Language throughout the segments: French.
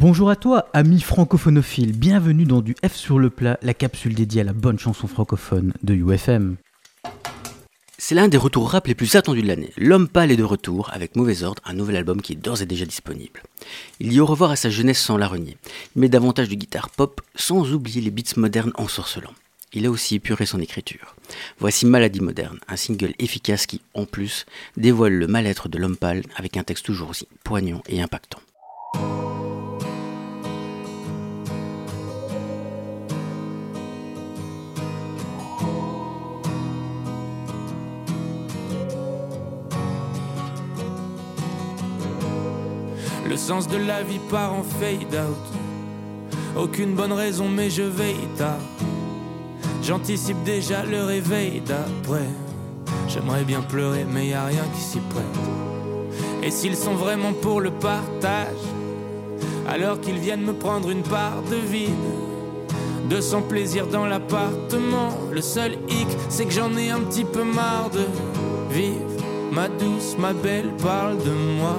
Bonjour à toi, ami francophonophile, bienvenue dans du F sur le plat, la capsule dédiée à la bonne chanson francophone de UFM. C'est l'un des retours rap les plus attendus de l'année. L'homme pâle est de retour avec Mauvais Ordre, un nouvel album qui est d'ores et déjà disponible. Il dit au revoir à sa jeunesse sans la renier. Met davantage de guitare pop sans oublier les beats modernes ensorcelants. Il a aussi épuré son écriture. Voici Maladie moderne, un single efficace qui, en plus, dévoile le mal-être de l'homme pâle avec un texte toujours aussi poignant et impactant. Le sens de la vie part en fade out. Aucune bonne raison, mais je veille tard. J'anticipe déjà le réveil d'après. J'aimerais bien pleurer, mais y a rien qui s'y prête. Et s'ils sont vraiment pour le partage, alors qu'ils viennent me prendre une part de vide. De son plaisir dans l'appartement. Le seul hic, c'est que j'en ai un petit peu marre de vivre. Ma douce, ma belle parle de moi.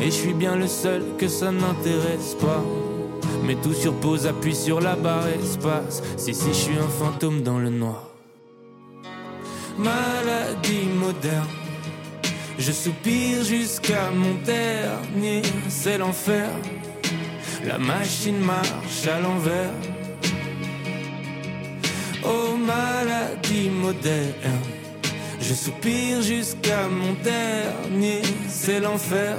Et je suis bien le seul que ça n'intéresse pas. Mais tout sur pause, appuie sur la barre espace. Si, si, je suis un fantôme dans le noir. Maladie moderne. Je soupire jusqu'à mon dernier, c'est l'enfer. La machine marche à l'envers. Oh maladie moderne. Je soupire jusqu'à mon dernier, c'est l'enfer.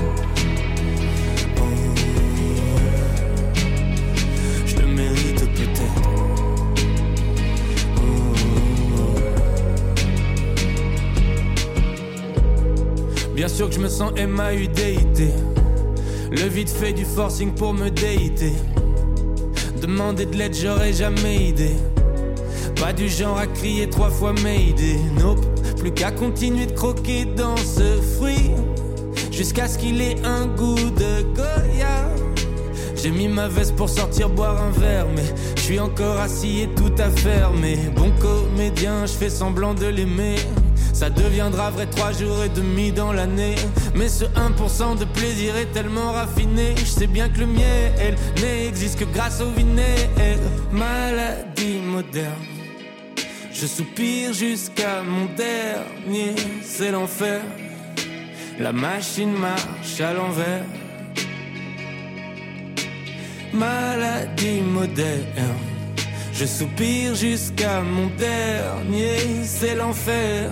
Que je me sens MAUDIT. Le vide fait du forcing pour me déiter. Demander de l'aide, j'aurais jamais idée. Pas du genre à crier trois fois Mayday. Nope, plus qu'à continuer de croquer dans ce fruit. Jusqu'à ce qu'il ait un goût de Goya. J'ai mis ma veste pour sortir boire un verre, mais je suis encore assis et tout à fermer. Bon comédien, je fais semblant de l'aimer. Ça deviendra vrai trois jours et demi dans l'année. Mais ce 1% de plaisir est tellement raffiné. Je sais bien que le miel n'existe que grâce au vinaigre. Maladie moderne. Je soupire jusqu'à mon dernier, c'est l'enfer. La machine marche à l'envers. Maladie moderne. Je soupire jusqu'à mon dernier, c'est l'enfer.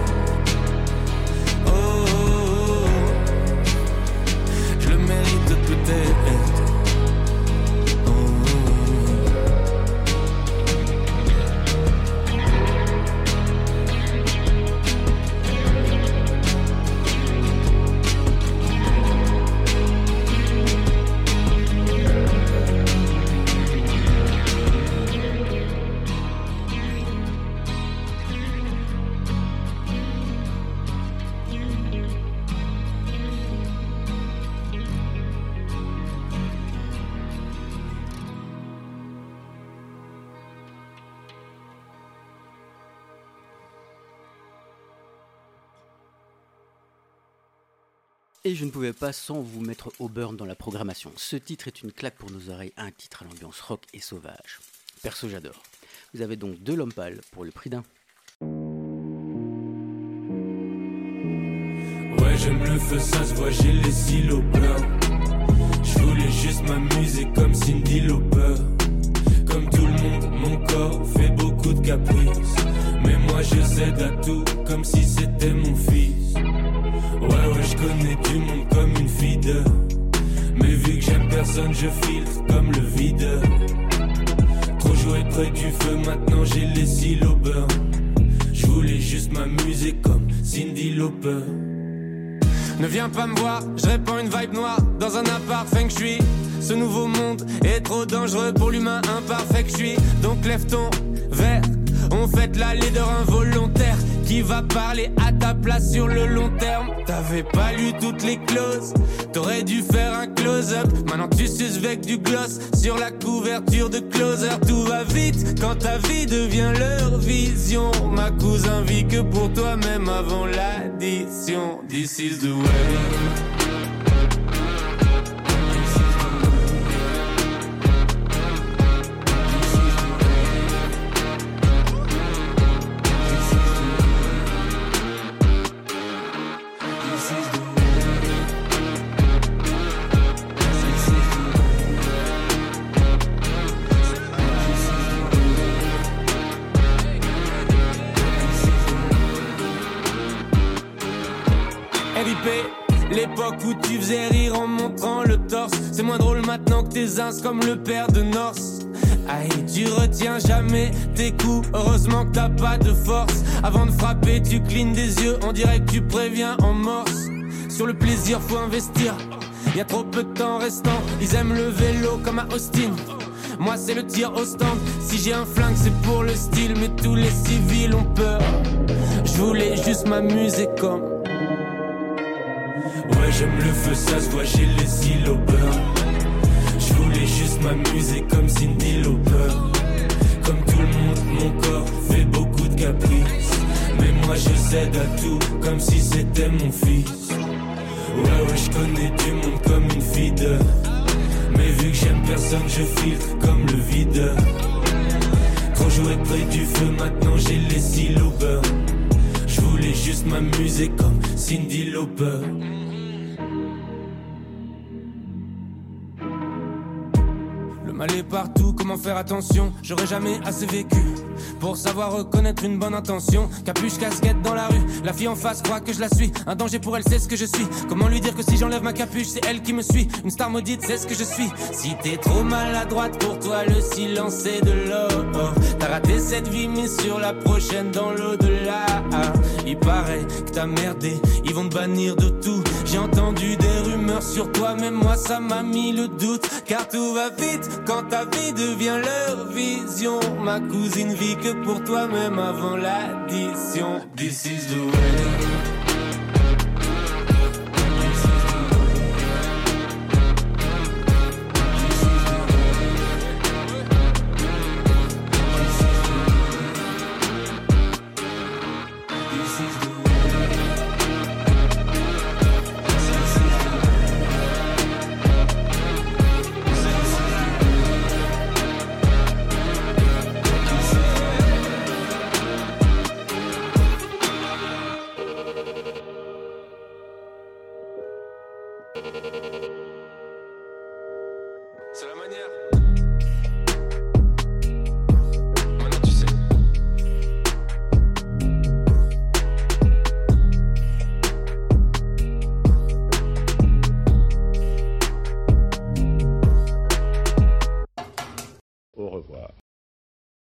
Et je ne pouvais pas sans vous mettre au burn dans la programmation. Ce titre est une claque pour nos oreilles, un titre à l'ambiance rock et sauvage. Perso, j'adore. Vous avez donc deux pâle pour le prix d'un. Ouais, j'aime le feu, ça se voit, j'ai les silos. Je voulais juste m'amuser comme Cindy Lauper. Comme tout le monde, mon corps fait beaucoup de caprices. Mais moi je cède à tout comme si c'était mon fils. Ouais, ouais, je connais du monde comme une fille Mais vu que j'aime personne, je filtre comme le vide. Trop joué près du feu, maintenant j'ai les. Je Je voulais juste m'amuser comme Cindy Lauper. Ne viens pas me voir, je répands une vibe noire dans un appart feng shui. Ce nouveau monde est trop dangereux pour l'humain imparfait que je suis. Donc lève ton verre, on fait la leader involontaire qui va parler à ta place sur le long terme. T'avais pas lu toutes les clauses, t'aurais dû faire un close-up. Maintenant tu suces avec du gloss sur la couverture de closer. Tout va vite quand ta vie devient leur vision. Ma cousin vit que pour toi, même avant l'addition. This is the way. L'époque où tu faisais rire en montrant le torse. C'est moins drôle maintenant que tes ins comme le père de Norse. Aïe, tu retiens jamais tes coups. Heureusement que t'as pas de force. Avant de frapper, tu clignes des yeux. On dirait que tu préviens en morse. Sur le plaisir, faut investir. Y a trop peu de temps restant. Ils aiment le vélo comme à Austin. Moi, c'est le tir au stand. Si j'ai un flingue, c'est pour le style. Mais tous les civils ont peur. Je voulais juste m'amuser comme Ouais, j'aime le feu, ça se voit, j'ai les îles au Je voulais juste m'amuser comme Cindy Lauper. Comme tout le monde, mon corps fait beaucoup de caprices. Mais moi je cède à tout, comme si c'était mon fils. Ouais, ouais, je connais du monde comme une fille Mais vu que j'aime personne, je filtre comme le vide. Quand jouais près du feu, maintenant j'ai les cils au Je voulais juste m'amuser comme Cindy Lauper. Aller partout, comment faire attention? J'aurais jamais assez vécu pour savoir reconnaître une bonne intention. Capuche, casquette dans la rue, la fille en face croit que je la suis. Un danger pour elle, c'est ce que je suis. Comment lui dire que si j'enlève ma capuche, c'est elle qui me suit? Une star maudite, c'est ce que je suis. Si t'es trop maladroite pour toi, le silence est de l'or. T'as raté cette vie, mais sur la prochaine dans l'au-delà. Il paraît que t'as merdé, ils vont te bannir de tout. J'ai entendu des rumeurs sur toi, mais moi ça m'a mis le doute. Car tout va vite quand ta vie devient leur vision. Ma cousine vit que pour toi, même avant l'addition. This is the.